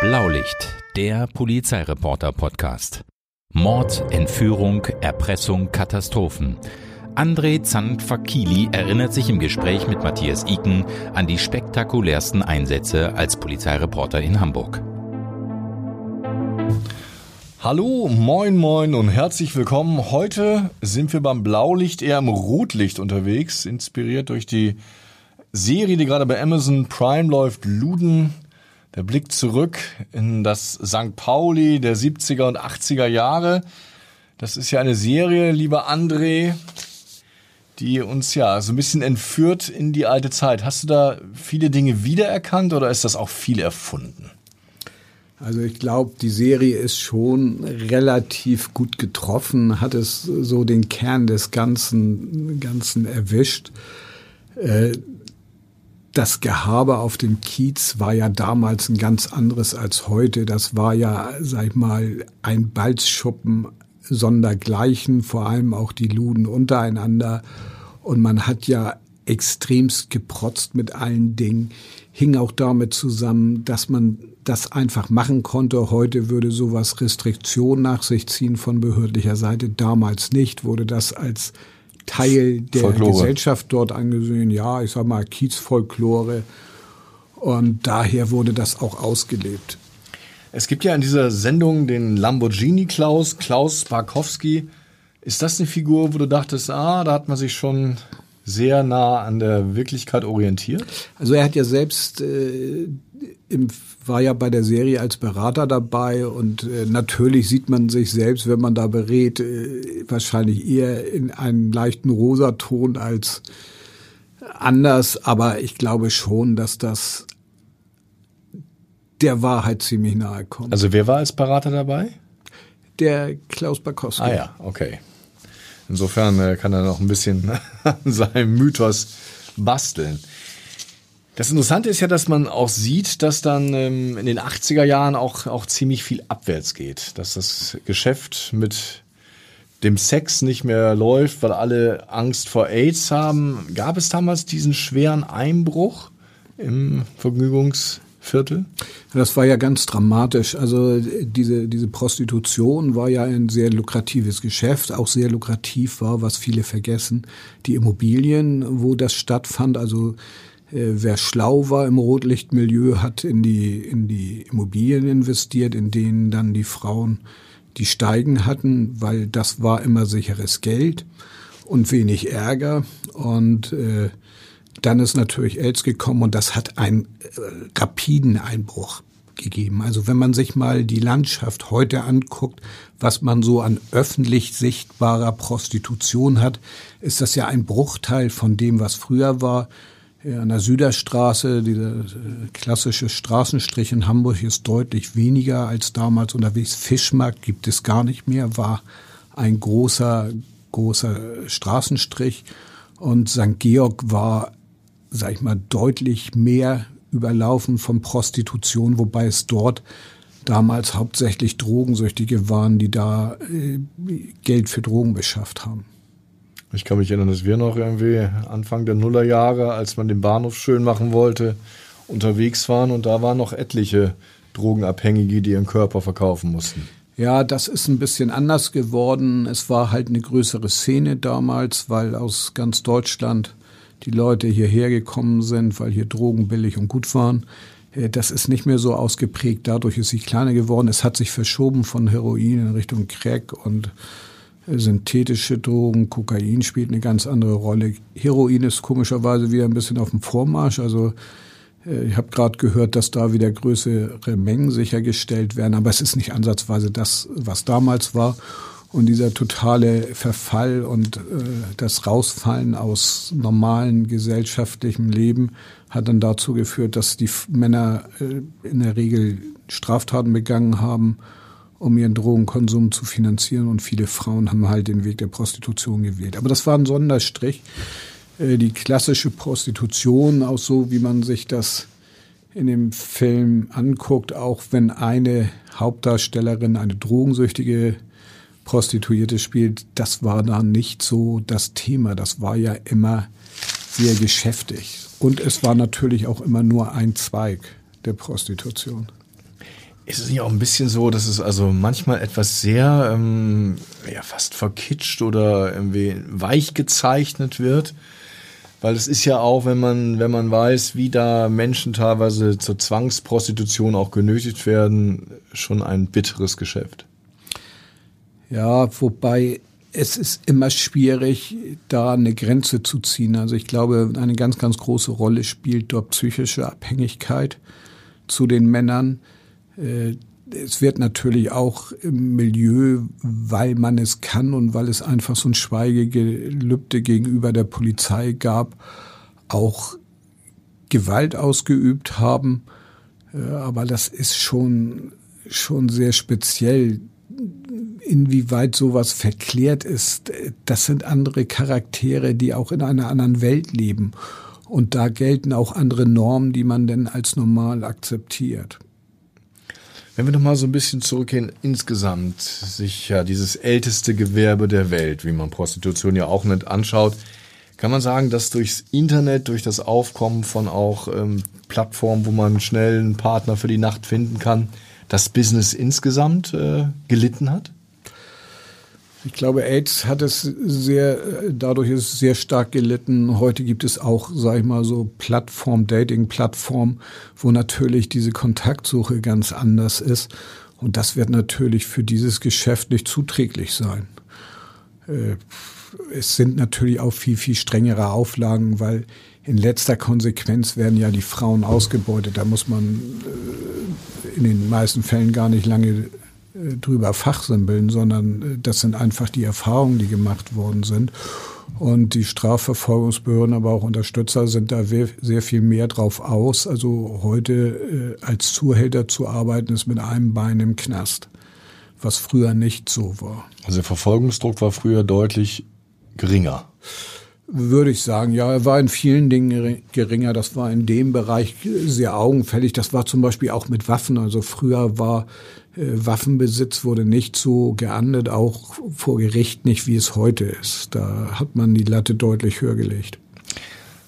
Blaulicht, der Polizeireporter-Podcast. Mord, Entführung, Erpressung, Katastrophen. André Zandfakili erinnert sich im Gespräch mit Matthias Iken an die spektakulärsten Einsätze als Polizeireporter in Hamburg. Hallo, moin, moin und herzlich willkommen. Heute sind wir beim Blaulicht eher im Rotlicht unterwegs, inspiriert durch die Serie, die gerade bei Amazon Prime läuft, Luden. Der Blick zurück in das St. Pauli der 70er und 80er Jahre. Das ist ja eine Serie, lieber André, die uns ja so ein bisschen entführt in die alte Zeit. Hast du da viele Dinge wiedererkannt oder ist das auch viel erfunden? Also ich glaube, die Serie ist schon relativ gut getroffen, hat es so den Kern des Ganzen, Ganzen erwischt. Äh, das Gehabe auf dem Kiez war ja damals ein ganz anderes als heute. Das war ja, sag ich mal, ein Balzschuppen sondergleichen, vor allem auch die Luden untereinander. Und man hat ja extremst geprotzt mit allen Dingen. Hing auch damit zusammen, dass man das einfach machen konnte. Heute würde sowas Restriktion nach sich ziehen von behördlicher Seite. Damals nicht, wurde das als Teil der Folklore. Gesellschaft dort angesehen. Ja, ich sag mal Kiezfolklore. Und daher wurde das auch ausgelebt. Es gibt ja in dieser Sendung den Lamborghini Klaus, Klaus Barkowski. Ist das eine Figur, wo du dachtest, ah, da hat man sich schon sehr nah an der Wirklichkeit orientiert? Also er hat ja selbst äh, war ja bei der Serie als Berater dabei und äh, natürlich sieht man sich selbst, wenn man da berät, äh, wahrscheinlich eher in einem leichten Rosaton als anders, aber ich glaube schon, dass das der Wahrheit ziemlich nahe kommt. Also wer war als Berater dabei? Der Klaus Barkowski. Ah ja, okay. Insofern äh, kann er noch ein bisschen an seinem Mythos basteln. Das Interessante ist ja, dass man auch sieht, dass dann ähm, in den 80er Jahren auch, auch ziemlich viel abwärts geht. Dass das Geschäft mit dem Sex nicht mehr läuft, weil alle Angst vor AIDS haben. Gab es damals diesen schweren Einbruch im Vergnügungsviertel? Das war ja ganz dramatisch. Also diese, diese Prostitution war ja ein sehr lukratives Geschäft, auch sehr lukrativ war, was viele vergessen. Die Immobilien, wo das stattfand, also wer schlau war im Rotlichtmilieu, hat in die, in die Immobilien investiert, in denen dann die Frauen die Steigen hatten, weil das war immer sicheres Geld und wenig Ärger. Und äh, dann ist natürlich AIDS gekommen und das hat einen äh, rapiden Einbruch gegeben. Also wenn man sich mal die Landschaft heute anguckt, was man so an öffentlich sichtbarer Prostitution hat, ist das ja ein Bruchteil von dem, was früher war an der Süderstraße, dieser äh, klassische Straßenstrich in Hamburg ist deutlich weniger als damals unterwegs. Fischmarkt gibt es gar nicht mehr, war ein großer, großer Straßenstrich. Und St. Georg war, sag ich mal, deutlich mehr überlaufen von Prostitution, wobei es dort damals hauptsächlich Drogensüchtige waren, die da äh, Geld für Drogen beschafft haben. Ich kann mich erinnern, dass wir noch irgendwie Anfang der Nullerjahre, als man den Bahnhof schön machen wollte, unterwegs waren und da waren noch etliche Drogenabhängige, die ihren Körper verkaufen mussten. Ja, das ist ein bisschen anders geworden. Es war halt eine größere Szene damals, weil aus ganz Deutschland die Leute hierher gekommen sind, weil hier Drogen billig und gut waren. Äh, das ist nicht mehr so ausgeprägt. Dadurch ist sie kleiner geworden. Es hat sich verschoben von Heroin in Richtung Crack und synthetische Drogen, Kokain spielt eine ganz andere Rolle. Heroin ist komischerweise wieder ein bisschen auf dem Vormarsch. Also äh, ich habe gerade gehört, dass da wieder größere Mengen sichergestellt werden, aber es ist nicht ansatzweise das, was damals war. Und dieser totale Verfall und äh, das Rausfallen aus normalen gesellschaftlichem Leben hat dann dazu geführt, dass die Männer äh, in der Regel Straftaten begangen haben um ihren Drogenkonsum zu finanzieren. Und viele Frauen haben halt den Weg der Prostitution gewählt. Aber das war ein Sonderstrich. Äh, die klassische Prostitution, auch so wie man sich das in dem Film anguckt, auch wenn eine Hauptdarstellerin eine drogensüchtige Prostituierte spielt, das war da nicht so das Thema. Das war ja immer sehr geschäftig. Und es war natürlich auch immer nur ein Zweig der Prostitution. Ist es nicht auch ein bisschen so, dass es also manchmal etwas sehr ähm, ja, fast verkitscht oder irgendwie weich gezeichnet wird? Weil es ist ja auch, wenn man, wenn man weiß, wie da Menschen teilweise zur Zwangsprostitution auch genötigt werden, schon ein bitteres Geschäft. Ja, wobei es ist immer schwierig, da eine Grenze zu ziehen. Also ich glaube, eine ganz, ganz große Rolle spielt dort psychische Abhängigkeit zu den Männern. Äh, es wird natürlich auch im Milieu, weil man es kann und weil es einfach so ein Schweigegelübde gegenüber der Polizei gab, auch Gewalt ausgeübt haben. Äh, aber das ist schon, schon sehr speziell. Inwieweit sowas verklärt ist, das sind andere Charaktere, die auch in einer anderen Welt leben. Und da gelten auch andere Normen, die man denn als normal akzeptiert. Wenn wir nochmal so ein bisschen zurückgehen, insgesamt sich ja dieses älteste Gewerbe der Welt, wie man Prostitution ja auch nicht anschaut, kann man sagen, dass durchs Internet, durch das Aufkommen von auch ähm, Plattformen, wo man schnell einen Partner für die Nacht finden kann, das Business insgesamt äh, gelitten hat? Ich glaube, AIDS hat es sehr, dadurch ist es sehr stark gelitten. Heute gibt es auch, sag ich mal, so Plattform, Dating-Plattform, wo natürlich diese Kontaktsuche ganz anders ist. Und das wird natürlich für dieses Geschäft nicht zuträglich sein. Äh, es sind natürlich auch viel, viel strengere Auflagen, weil in letzter Konsequenz werden ja die Frauen ausgebeutet. Da muss man äh, in den meisten Fällen gar nicht lange drüber fachsimpeln, sondern äh, das sind einfach die Erfahrungen, die gemacht worden sind. Und die Strafverfolgungsbehörden, aber auch Unterstützer sind da sehr viel mehr drauf aus. Also heute äh, als Zuhälter zu arbeiten, ist mit einem Bein im Knast, was früher nicht so war. Also der Verfolgungsdruck war früher deutlich geringer. Würde ich sagen, ja, er war in vielen Dingen geringer. Das war in dem Bereich sehr augenfällig. Das war zum Beispiel auch mit Waffen. Also früher war äh, Waffenbesitz wurde nicht so geahndet, auch vor Gericht nicht, wie es heute ist. Da hat man die Latte deutlich höher gelegt.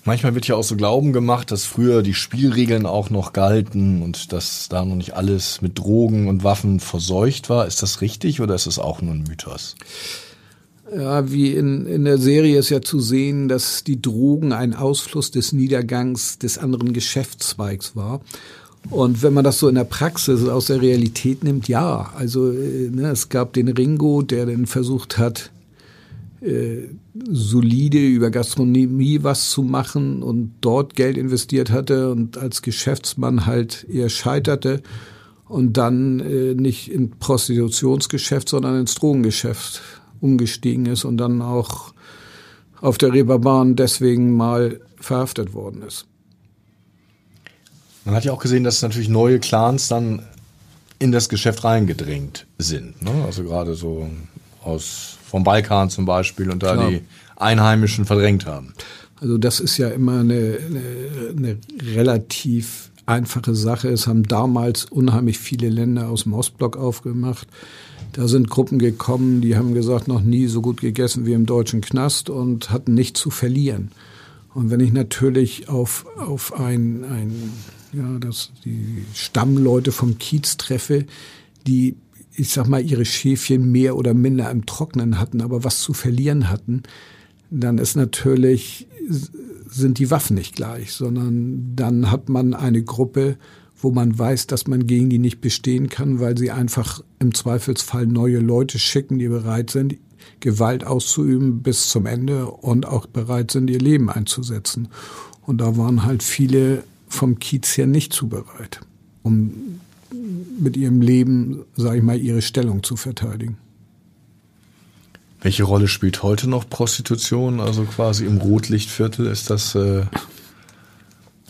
Manchmal wird ja auch so Glauben gemacht, dass früher die Spielregeln auch noch galten und dass da noch nicht alles mit Drogen und Waffen verseucht war. Ist das richtig oder ist es auch nur ein Mythos? Ja, wie in, in der Serie ist ja zu sehen, dass die Drogen ein Ausfluss des Niedergangs des anderen Geschäftszweigs war. Und wenn man das so in der Praxis aus der Realität nimmt, ja. Also äh, ne, es gab den Ringo, der dann versucht hat, äh, solide über Gastronomie was zu machen und dort Geld investiert hatte und als Geschäftsmann halt eher scheiterte und dann äh, nicht in Prostitutionsgeschäft, sondern ins Drogengeschäft umgestiegen ist und dann auch auf der Reeperbahn deswegen mal verhaftet worden ist. Man hat ja auch gesehen, dass natürlich neue Clans dann in das Geschäft reingedrängt sind. Ne? Also gerade so aus vom Balkan zum Beispiel und da Klar. die Einheimischen verdrängt haben. Also das ist ja immer eine, eine, eine relativ einfache Sache. Es haben damals unheimlich viele Länder aus dem Ostblock aufgemacht. Da sind Gruppen gekommen, die haben gesagt, noch nie so gut gegessen wie im deutschen Knast und hatten nichts zu verlieren. Und wenn ich natürlich auf, auf ein, ein ja, dass die Stammleute vom Kiez treffe, die, ich sag mal, ihre Schäfchen mehr oder minder im Trocknen hatten, aber was zu verlieren hatten, dann ist natürlich, sind die Waffen nicht gleich, sondern dann hat man eine Gruppe, wo man weiß, dass man gegen die nicht bestehen kann, weil sie einfach im Zweifelsfall neue Leute schicken, die bereit sind, Gewalt auszuüben bis zum Ende und auch bereit sind, ihr Leben einzusetzen. Und da waren halt viele vom Kiez her nicht zu bereit, um mit ihrem Leben, sage ich mal, ihre Stellung zu verteidigen. Welche Rolle spielt heute noch Prostitution? Also quasi im Rotlichtviertel ist das. Äh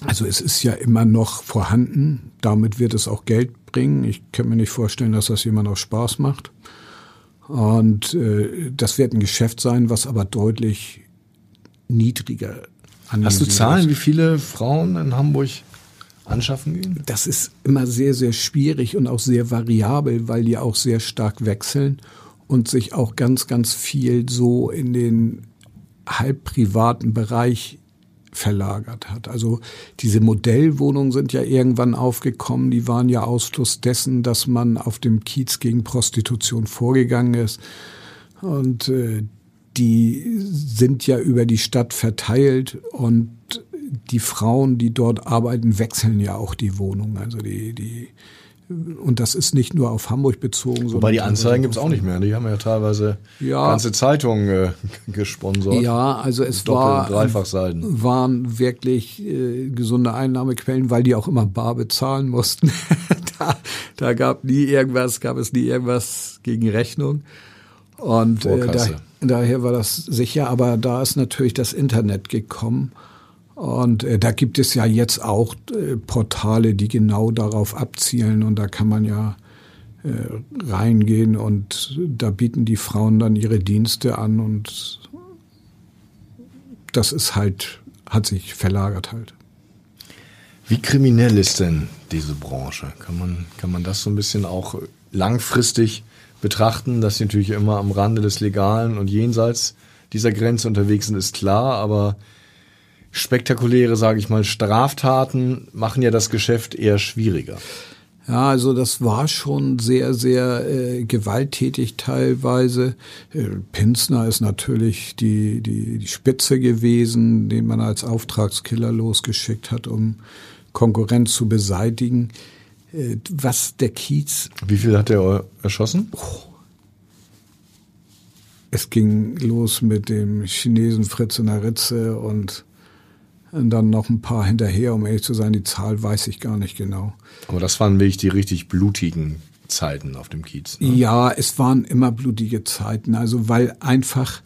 also es ist ja immer noch vorhanden. Damit wird es auch Geld bringen. Ich kann mir nicht vorstellen, dass das jemand auch Spaß macht. Und äh, das wird ein Geschäft sein, was aber deutlich niedriger Hast du Zahlen, wie viele Frauen in Hamburg anschaffen gehen? Das ist immer sehr, sehr schwierig und auch sehr variabel, weil die auch sehr stark wechseln und sich auch ganz, ganz viel so in den halb privaten Bereich verlagert hat. Also diese Modellwohnungen sind ja irgendwann aufgekommen, die waren ja Ausfluss dessen, dass man auf dem Kiez gegen Prostitution vorgegangen ist. Und äh, die sind ja über die Stadt verteilt und die Frauen, die dort arbeiten, wechseln ja auch die Wohnung. Also die, die und das ist nicht nur auf Hamburg bezogen. Wobei die Anzeigen gibt es auch nicht mehr. Die haben ja teilweise ja, ganze Zeitungen äh, gesponsert. Ja, also es war, waren wirklich äh, gesunde Einnahmequellen, weil die auch immer bar bezahlen mussten. da, da gab nie irgendwas, gab es nie irgendwas gegen Rechnung. Und äh, da, daher war das sicher, aber da ist natürlich das Internet gekommen. Und äh, da gibt es ja jetzt auch äh, Portale, die genau darauf abzielen und da kann man ja äh, reingehen und da bieten die Frauen dann ihre Dienste an und das ist halt, hat sich verlagert halt. Wie kriminell ist denn diese Branche? Kann man, kann man das so ein bisschen auch langfristig betrachten, dass sie natürlich immer am Rande des Legalen und jenseits dieser Grenze unterwegs sind, ist klar, aber spektakuläre, sage ich mal, Straftaten machen ja das Geschäft eher schwieriger. Ja, also das war schon sehr, sehr äh, gewalttätig teilweise. Äh, Pinsner ist natürlich die, die, die Spitze gewesen, den man als Auftragskiller losgeschickt hat, um Konkurrenz zu beseitigen. Äh, was der Kiez. Wie viel hat er erschossen? Oh. Es ging los mit dem Chinesen Fritz in der Ritze und und dann noch ein paar hinterher, um ehrlich zu sein, die Zahl weiß ich gar nicht genau. Aber das waren wirklich die richtig blutigen Zeiten auf dem Kiez. Ne? Ja, es waren immer blutige Zeiten, also weil einfach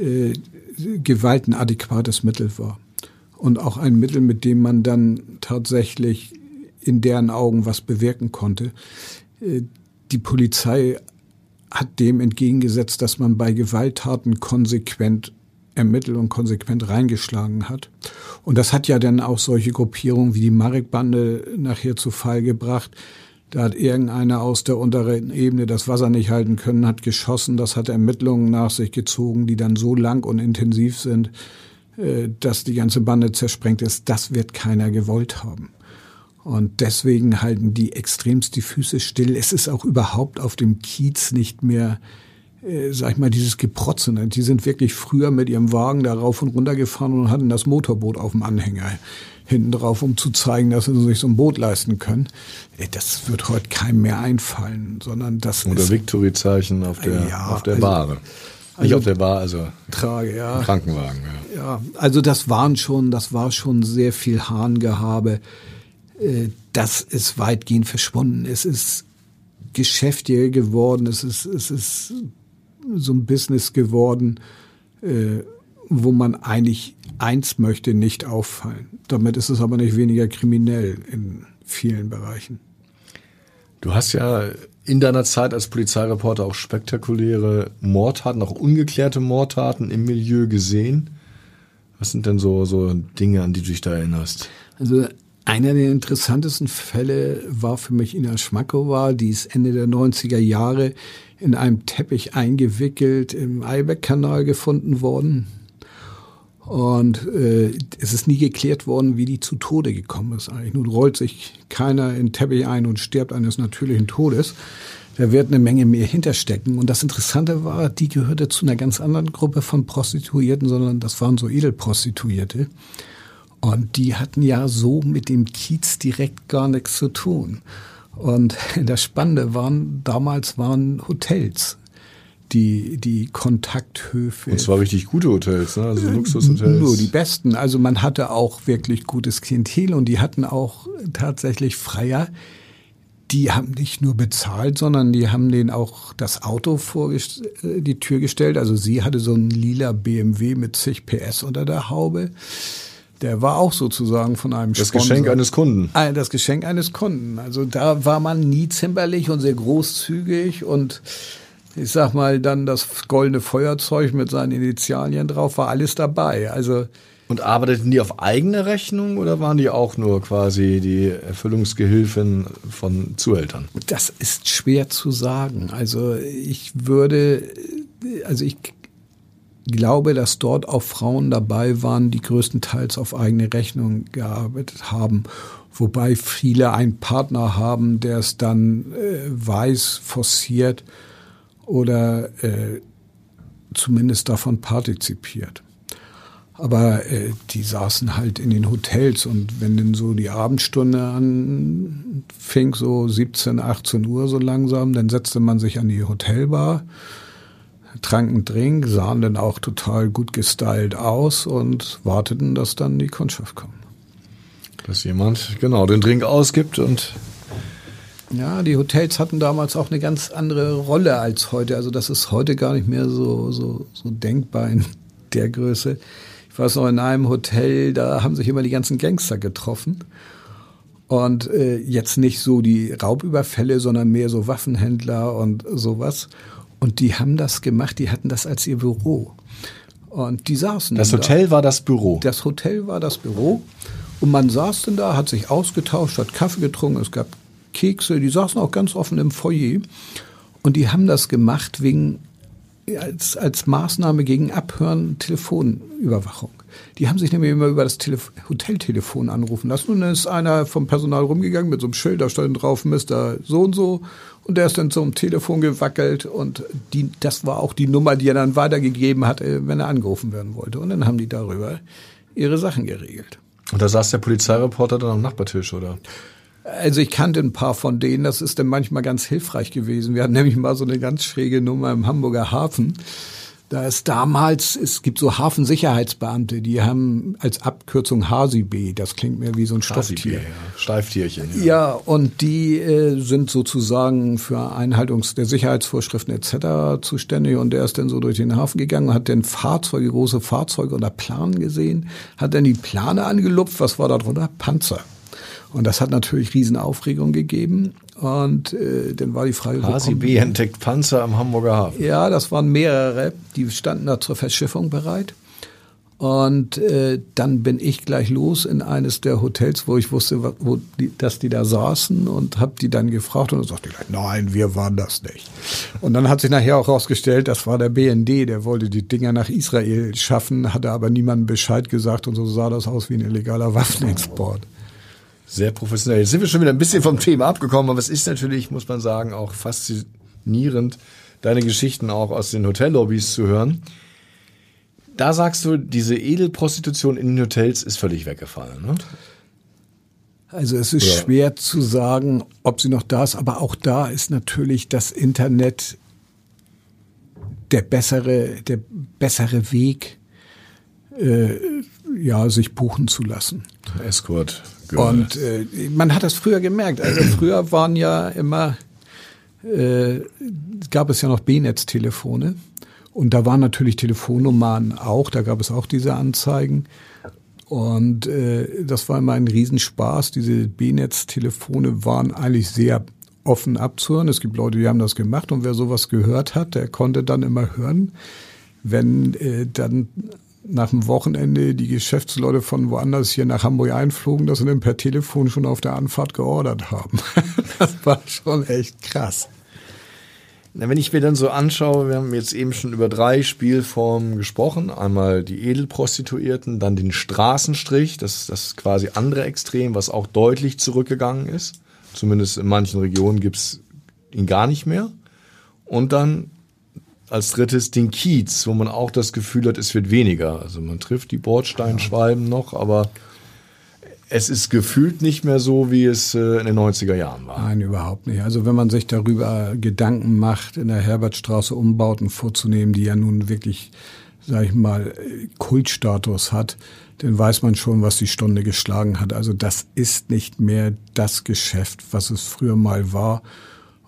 äh, Gewalt ein adäquates Mittel war. Und auch ein Mittel, mit dem man dann tatsächlich in deren Augen was bewirken konnte. Äh, die Polizei hat dem entgegengesetzt, dass man bei Gewalttaten konsequent ermittelt und konsequent reingeschlagen hat. Und das hat ja dann auch solche Gruppierungen wie die Marek-Bande nachher zu Fall gebracht. Da hat irgendeiner aus der unteren Ebene das Wasser nicht halten können, hat geschossen. Das hat Ermittlungen nach sich gezogen, die dann so lang und intensiv sind, äh, dass die ganze Bande zersprengt ist. Das wird keiner gewollt haben. Und deswegen halten die extremst die Füße still. Es ist auch überhaupt auf dem Kiez nicht mehr äh, sag ich mal, dieses Geprotze. Ne? Die sind wirklich früher mit ihrem Wagen da rauf und runter gefahren und hatten das Motorboot auf dem Anhänger hinten drauf, um zu zeigen, dass sie sich so ein Boot leisten können. Äh, das wird heute keinem mehr einfallen, sondern das Oder ist... Victory-Zeichen auf der, ja, auf der also, Ware. Nicht also, auf der Bar, also Trage, ja. Krankenwagen. Ja. ja, also das waren schon, das war schon sehr viel Hahngehabe. Äh, das ist weitgehend verschwunden. Es ist geschäftiger geworden. Es ist, es ist so ein Business geworden, äh, wo man eigentlich eins möchte, nicht auffallen. Damit ist es aber nicht weniger kriminell in vielen Bereichen. Du hast ja in deiner Zeit als Polizeireporter auch spektakuläre Mordtaten, auch ungeklärte Mordtaten im Milieu gesehen. Was sind denn so, so Dinge, an die du dich da erinnerst? Also einer der interessantesten Fälle war für mich Ina Schmackova, die ist Ende der 90er Jahre in einem Teppich eingewickelt im Eibeck-Kanal gefunden worden. Und äh, es ist nie geklärt worden, wie die zu Tode gekommen ist eigentlich. Nun rollt sich keiner in Teppich ein und stirbt eines natürlichen Todes. Da wird eine Menge mehr hinterstecken. Und das Interessante war, die gehörte zu einer ganz anderen Gruppe von Prostituierten, sondern das waren so Edelprostituierte. Und die hatten ja so mit dem Kiez direkt gar nichts zu tun. Und das Spannende waren, damals waren Hotels die, die Kontakthöfe. Und zwar richtig gute Hotels, ne? also Luxushotels. Nur die besten. Also man hatte auch wirklich gutes Klientel und die hatten auch tatsächlich Freier. Die haben nicht nur bezahlt, sondern die haben denen auch das Auto vor äh, die Tür gestellt. Also sie hatte so einen lila BMW mit zig PS unter der Haube. Der war auch sozusagen von einem Das Sponsor. Geschenk eines Kunden. Ah, das Geschenk eines Kunden. Also da war man nie zimperlich und sehr großzügig und ich sag mal dann das goldene Feuerzeug mit seinen Initialien drauf war alles dabei. Also und arbeiteten die auf eigene Rechnung oder waren die auch nur quasi die Erfüllungsgehilfen von Zuhältern? Das ist schwer zu sagen. Also ich würde, also ich glaube, dass dort auch Frauen dabei waren, die größtenteils auf eigene Rechnung gearbeitet haben. Wobei viele einen Partner haben, der es dann äh, weiß, forciert oder äh, zumindest davon partizipiert. Aber äh, die saßen halt in den Hotels und wenn dann so die Abendstunde anfing, so 17, 18 Uhr so langsam, dann setzte man sich an die Hotelbar, trank einen Drink, sahen dann auch total gut gestylt aus und warteten, dass dann die Kundschaft kommt. Dass jemand genau den Drink ausgibt und ja, die Hotels hatten damals auch eine ganz andere Rolle als heute. Also das ist heute gar nicht mehr so, so, so denkbar in der Größe. Ich weiß noch, in einem Hotel, da haben sich immer die ganzen Gangster getroffen. Und äh, jetzt nicht so die Raubüberfälle, sondern mehr so Waffenhändler und sowas. Und die haben das gemacht, die hatten das als ihr Büro. Und die saßen. Das Hotel da. war das Büro. Das Hotel war das Büro. Und man saß denn da, hat sich ausgetauscht, hat Kaffee getrunken, es gab Kekse, die saßen auch ganz offen im Foyer. Und die haben das gemacht wegen, als, als Maßnahme gegen Abhören Telefonüberwachung. Die haben sich nämlich immer über das Telef Hoteltelefon anrufen lassen. Und dann ist einer vom Personal rumgegangen mit so einem Schild, da stand drauf, Mr. so und so. Und der ist dann zum Telefon gewackelt und die, das war auch die Nummer, die er dann weitergegeben hat, äh, wenn er angerufen werden wollte. Und dann haben die darüber ihre Sachen geregelt. Und da saß der Polizeireporter dann am Nachbartisch, oder? Also ich kannte ein paar von denen, das ist dann manchmal ganz hilfreich gewesen. Wir hatten nämlich mal so eine ganz schräge Nummer im Hamburger Hafen. Da ist damals, es gibt so Hafensicherheitsbeamte, die haben als Abkürzung HASIB, das klingt mir wie so ein Stofftier. Ja. Steiftierchen. Ja. ja, und die äh, sind sozusagen für Einhaltung der Sicherheitsvorschriften etc. zuständig und der ist dann so durch den Hafen gegangen, hat dann Fahrzeuge, große Fahrzeuge unter Planen gesehen, hat dann die Plane angelupft, was war da drunter? Panzer. Und das hat natürlich Riesenaufregung gegeben. Und äh, dann war die Frage... HCB entdeckt Panzer am Hamburger Hafen. Ja, das waren mehrere. Die standen da zur Verschiffung bereit. Und äh, dann bin ich gleich los in eines der Hotels, wo ich wusste, wo die, dass die da saßen und habe die dann gefragt und dann sagte gleich, nein, wir waren das nicht. Und dann hat sich nachher auch herausgestellt, das war der BND, der wollte die Dinger nach Israel schaffen, hatte aber niemandem Bescheid gesagt und so sah das aus wie ein illegaler Waffenexport. Sehr professionell. Jetzt sind wir schon wieder ein bisschen vom Thema abgekommen, aber es ist natürlich, muss man sagen, auch faszinierend, deine Geschichten auch aus den Hotellobbys zu hören. Da sagst du, diese Edelprostitution in den Hotels ist völlig weggefallen. Ne? Also es ist ja. schwer zu sagen, ob sie noch da ist, aber auch da ist natürlich das Internet der bessere, der bessere Weg, äh, ja, sich buchen zu lassen. Escort. Und äh, man hat das früher gemerkt. Also früher waren ja immer, äh, gab es ja noch B-Netz-Telefone. Und da waren natürlich Telefonnummern auch, da gab es auch diese Anzeigen. Und äh, das war immer ein Riesenspaß. Diese B-Netz-Telefone waren eigentlich sehr offen abzuhören. Es gibt Leute, die haben das gemacht und wer sowas gehört hat, der konnte dann immer hören, wenn äh, dann nach dem Wochenende die Geschäftsleute von woanders hier nach Hamburg einflogen, dass sie dann per Telefon schon auf der Anfahrt geordert haben. das war schon echt krass. Na, wenn ich mir dann so anschaue, wir haben jetzt eben schon über drei Spielformen gesprochen. Einmal die Edelprostituierten, dann den Straßenstrich, das ist das quasi andere Extrem, was auch deutlich zurückgegangen ist. Zumindest in manchen Regionen gibt's ihn gar nicht mehr. Und dann als drittes den Kiez, wo man auch das Gefühl hat, es wird weniger. Also man trifft die Bordsteinschwalben noch, aber es ist gefühlt nicht mehr so, wie es äh, in den 90er Jahren war. Nein, überhaupt nicht. Also wenn man sich darüber Gedanken macht, in der Herbertstraße Umbauten vorzunehmen, die ja nun wirklich, sag ich mal, Kultstatus hat, dann weiß man schon, was die Stunde geschlagen hat. Also das ist nicht mehr das Geschäft, was es früher mal war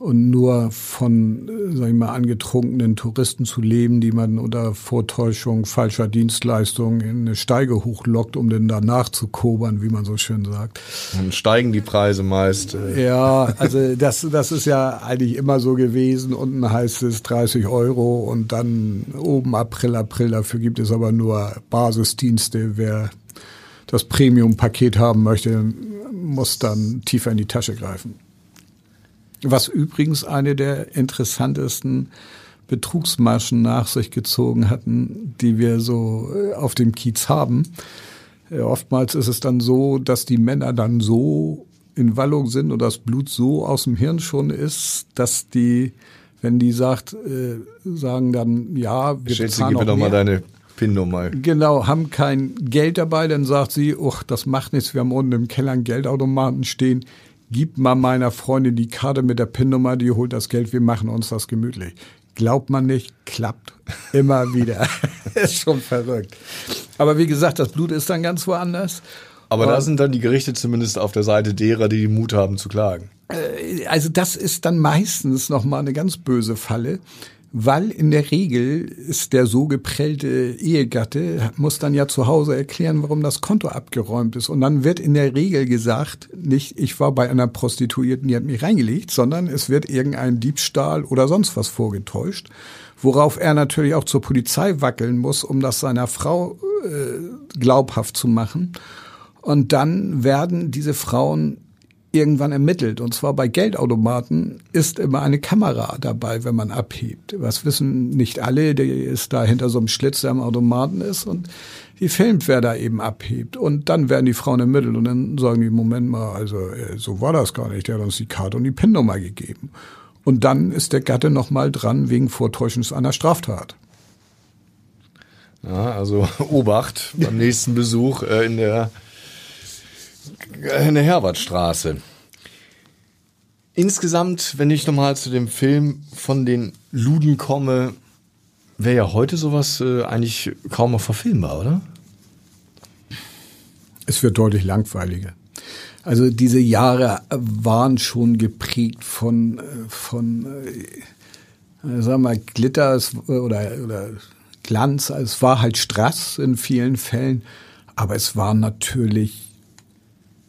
und nur von, äh, sag ich mal, angetrunkenen Touristen zu leben, die man unter Vortäuschung falscher Dienstleistungen in eine Steige hochlockt, um dann danach zu kobern, wie man so schön sagt. Dann steigen die Preise meist. Äh. Ja, also das, das ist ja eigentlich immer so gewesen. Unten heißt es 30 Euro und dann oben April, April. Dafür gibt es aber nur Basisdienste. Wer das Premium-Paket haben möchte, muss dann tiefer in die Tasche greifen. Was übrigens eine der interessantesten Betrugsmaschen nach sich gezogen hatten, die wir so äh, auf dem Kiez haben. Äh, oftmals ist es dann so, dass die Männer dann so in Wallung sind und das Blut so aus dem Hirn schon ist, dass die, wenn die sagt, äh, sagen dann, ja, wir Schätze, bezahlen gib mir doch mal deine PIN-Nummer. Genau, haben kein Geld dabei, dann sagt sie, oh, das macht nichts, wir haben unten im Keller einen Geldautomaten stehen, gib mal meiner Freundin die Karte mit der PIN-Nummer, die holt das Geld, wir machen uns das gemütlich. Glaubt man nicht, klappt. Immer wieder. ist schon verrückt. Aber wie gesagt, das Blut ist dann ganz woanders. Aber da sind dann die Gerichte zumindest auf der Seite derer, die den Mut haben zu klagen. Äh, also das ist dann meistens nochmal eine ganz böse Falle, weil in der Regel ist der so geprellte Ehegatte, muss dann ja zu Hause erklären, warum das Konto abgeräumt ist. Und dann wird in der Regel gesagt, nicht ich war bei einer Prostituierten, die hat mich reingelegt, sondern es wird irgendein Diebstahl oder sonst was vorgetäuscht, worauf er natürlich auch zur Polizei wackeln muss, um das seiner Frau äh, glaubhaft zu machen. Und dann werden diese Frauen irgendwann ermittelt. Und zwar bei Geldautomaten ist immer eine Kamera dabei, wenn man abhebt. Was wissen nicht alle, die ist da hinter so einem Schlitz, der am Automaten ist und die filmt, wer da eben abhebt. Und dann werden die Frauen ermittelt und dann sagen die, Moment mal, also äh, so war das gar nicht. Der hat uns die Karte und die PIN-Nummer gegeben. Und dann ist der Gatte nochmal dran wegen Vortäuschens einer Straftat. Ja, also Obacht beim nächsten Besuch äh, in der in der Herbertstraße. Insgesamt, wenn ich nochmal zu dem Film von den Luden komme, wäre ja heute sowas äh, eigentlich kaum noch verfilmbar, oder? Es wird deutlich langweiliger. Also diese Jahre waren schon geprägt von, äh, von äh, sagen wir Glitter oder, oder Glanz. Es war halt Strass in vielen Fällen, aber es war natürlich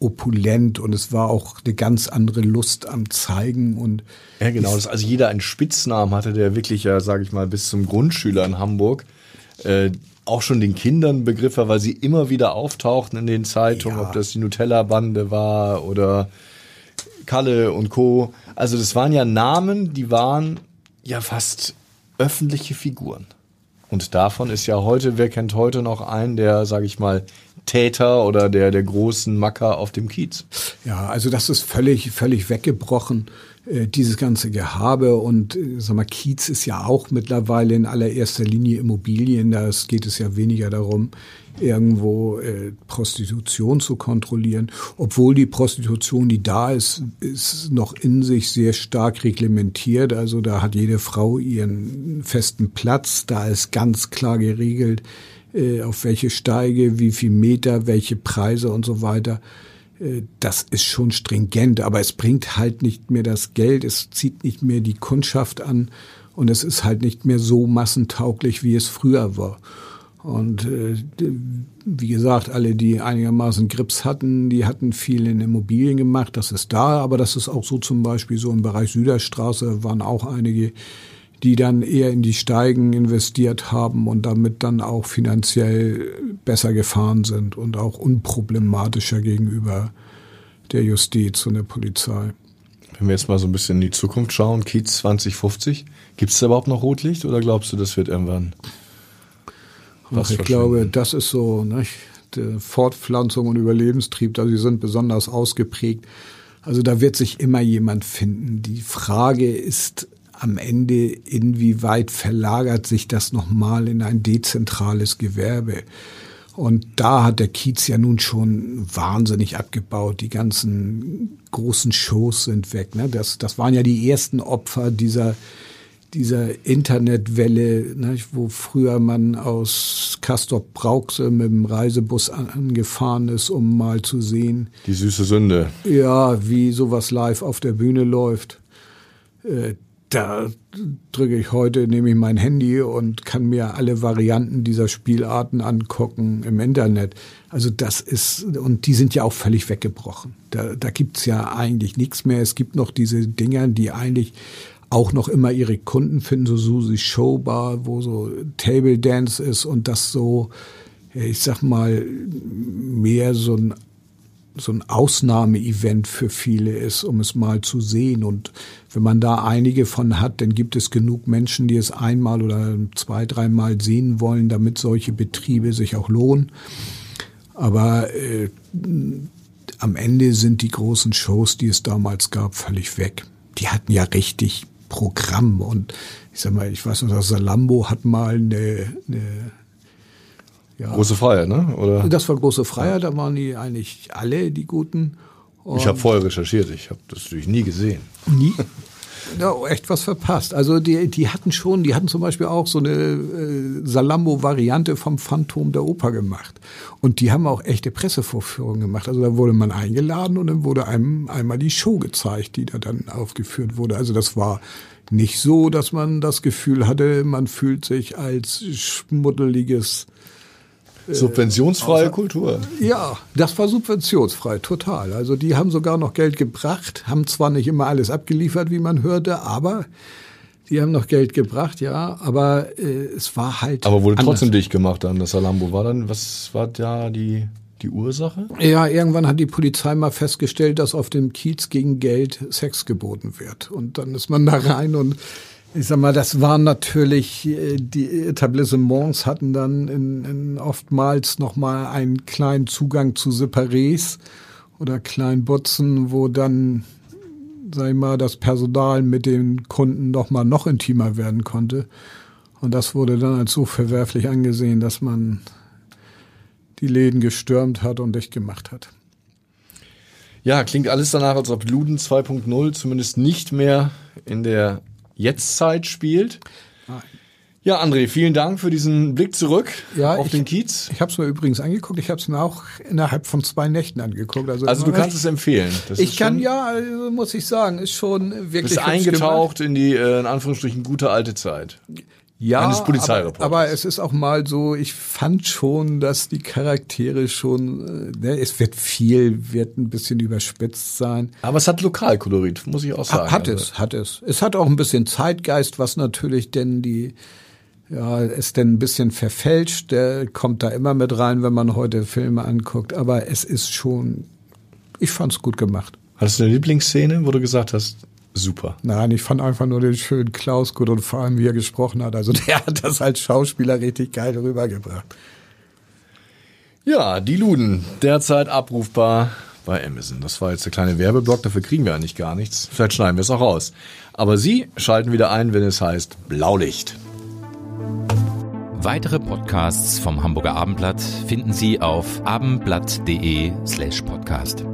opulent und es war auch eine ganz andere Lust am Zeigen und ja genau, dass also jeder einen Spitznamen hatte, der wirklich ja, sage ich mal, bis zum Grundschüler in Hamburg äh, auch schon den Kindern Begriff war, weil sie immer wieder auftauchten in den Zeitungen, ja. ob das die Nutella-Bande war oder Kalle und Co. Also das waren ja Namen, die waren ja fast öffentliche Figuren. Und davon ist ja heute, wer kennt heute noch einen, der, sage ich mal, Täter oder der, der großen Macker auf dem Kiez. Ja, also das ist völlig, völlig weggebrochen, dieses ganze Gehabe. Und äh, sag mal, Kiez ist ja auch mittlerweile in allererster Linie Immobilien. Da geht es ja weniger darum, irgendwo äh, Prostitution zu kontrollieren. Obwohl die Prostitution, die da ist, ist noch in sich sehr stark reglementiert. Also da hat jede Frau ihren festen Platz. Da ist ganz klar geregelt, äh, auf welche Steige, wie viel Meter, welche Preise und so weiter. Äh, das ist schon stringent, aber es bringt halt nicht mehr das Geld, es zieht nicht mehr die Kundschaft an und es ist halt nicht mehr so massentauglich, wie es früher war. Und äh, wie gesagt, alle, die einigermaßen Grips hatten, die hatten viel in Immobilien gemacht. Das ist da, aber das ist auch so zum Beispiel so im Bereich Süderstraße waren auch einige, die dann eher in die Steigen investiert haben und damit dann auch finanziell besser gefahren sind und auch unproblematischer gegenüber der Justiz und der Polizei. Wenn wir jetzt mal so ein bisschen in die Zukunft schauen, Kiez 2050, gibt es da überhaupt noch Rotlicht oder glaubst du, das wird irgendwann? Was ich glaube, das ist so? Die Fortpflanzung und Überlebenstrieb, da sie sind besonders ausgeprägt. Also da wird sich immer jemand finden. Die Frage ist, am Ende, inwieweit verlagert sich das nochmal in ein dezentrales Gewerbe? Und da hat der Kiez ja nun schon wahnsinnig abgebaut. Die ganzen großen Shows sind weg. Ne? Das, das waren ja die ersten Opfer dieser, dieser Internetwelle, ne? wo früher man aus Castor Brauxel mit dem Reisebus angefahren ist, um mal zu sehen. Die süße Sünde. Ja, wie sowas live auf der Bühne läuft. Da drücke ich heute, nehme ich mein Handy und kann mir alle Varianten dieser Spielarten angucken im Internet. Also das ist, und die sind ja auch völlig weggebrochen. Da, da gibt's ja eigentlich nichts mehr. Es gibt noch diese Dinger, die eigentlich auch noch immer ihre Kunden finden, so Susi Showbar, wo so Table Dance ist und das so, ich sag mal, mehr so ein so ein Ausnahmeevent für viele ist, um es mal zu sehen. Und wenn man da einige von hat, dann gibt es genug Menschen, die es einmal oder zwei, dreimal sehen wollen, damit solche Betriebe sich auch lohnen. Aber äh, am Ende sind die großen Shows, die es damals gab, völlig weg. Die hatten ja richtig Programm und ich sag mal, ich weiß noch, Salambo hat mal eine, eine ja. Große Freiheit, ne? Oder? Das war große Freiheit, da waren die eigentlich alle die Guten. Und ich habe vorher recherchiert, ich habe das natürlich nie gesehen. Nie? Ja, echt was verpasst. Also die, die hatten schon, die hatten zum Beispiel auch so eine äh, Salambo-Variante vom Phantom der Oper gemacht. Und die haben auch echte Pressevorführungen gemacht. Also da wurde man eingeladen und dann wurde einem einmal die Show gezeigt, die da dann aufgeführt wurde. Also das war nicht so, dass man das Gefühl hatte, man fühlt sich als schmuddeliges äh, Subventionsfreie Kultur. Ja, das war subventionsfrei, total. Also die haben sogar noch Geld gebracht, haben zwar nicht immer alles abgeliefert, wie man hörte, aber die haben noch Geld gebracht, ja, aber äh, es war halt. Aber wurde anders. trotzdem dicht gemacht dann, das Salambo. War dann, was war da die, die Ursache? Ja, irgendwann hat die Polizei mal festgestellt, dass auf dem Kiez gegen Geld Sex geboten wird. Und dann ist man da rein und ich sag mal, das waren natürlich, äh, die Etablissements hatten dann in, in oftmals nochmal einen kleinen Zugang zu Separés oder kleinen Butzen, wo dann, sag ich mal, das Personal mit den Kunden nochmal noch intimer werden konnte. Und das wurde dann als so verwerflich angesehen, dass man die Läden gestürmt hat und dicht gemacht hat. Ja, klingt alles danach, als ob Luden 2.0 zumindest nicht mehr in der Jetztzeit spielt. Ja, André, vielen Dank für diesen Blick zurück ja, auf ich, den Kiez. Ich habe es mir übrigens angeguckt. Ich habe es mir auch innerhalb von zwei Nächten angeguckt. Also, also du kannst es empfehlen. Das ich kann ja, also muss ich sagen, ist schon wirklich. Bist eingetaucht gemacht. in die äh, in Anführungsstrichen gute alte Zeit. Ja, aber, aber, es ist auch mal so, ich fand schon, dass die Charaktere schon, äh, ne, es wird viel, wird ein bisschen überspitzt sein. Aber es hat Lokalkolorit, muss ich auch sagen. Hat also. es, hat es. Es hat auch ein bisschen Zeitgeist, was natürlich denn die, ja, ist denn ein bisschen verfälscht. Der kommt da immer mit rein, wenn man heute Filme anguckt. Aber es ist schon, ich fand's gut gemacht. Hattest du eine Lieblingsszene, wo du gesagt hast, super. Nein, ich fand einfach nur den schönen Klaus gut und vor allem, wie er gesprochen hat. Also der hat das als Schauspieler richtig geil rübergebracht. Ja, die Luden, derzeit abrufbar bei Amazon. Das war jetzt der kleine Werbeblock, dafür kriegen wir eigentlich gar nichts. Vielleicht schneiden wir es auch raus. Aber Sie schalten wieder ein, wenn es heißt Blaulicht. Weitere Podcasts vom Hamburger Abendblatt finden Sie auf abendblatt.de slash podcast.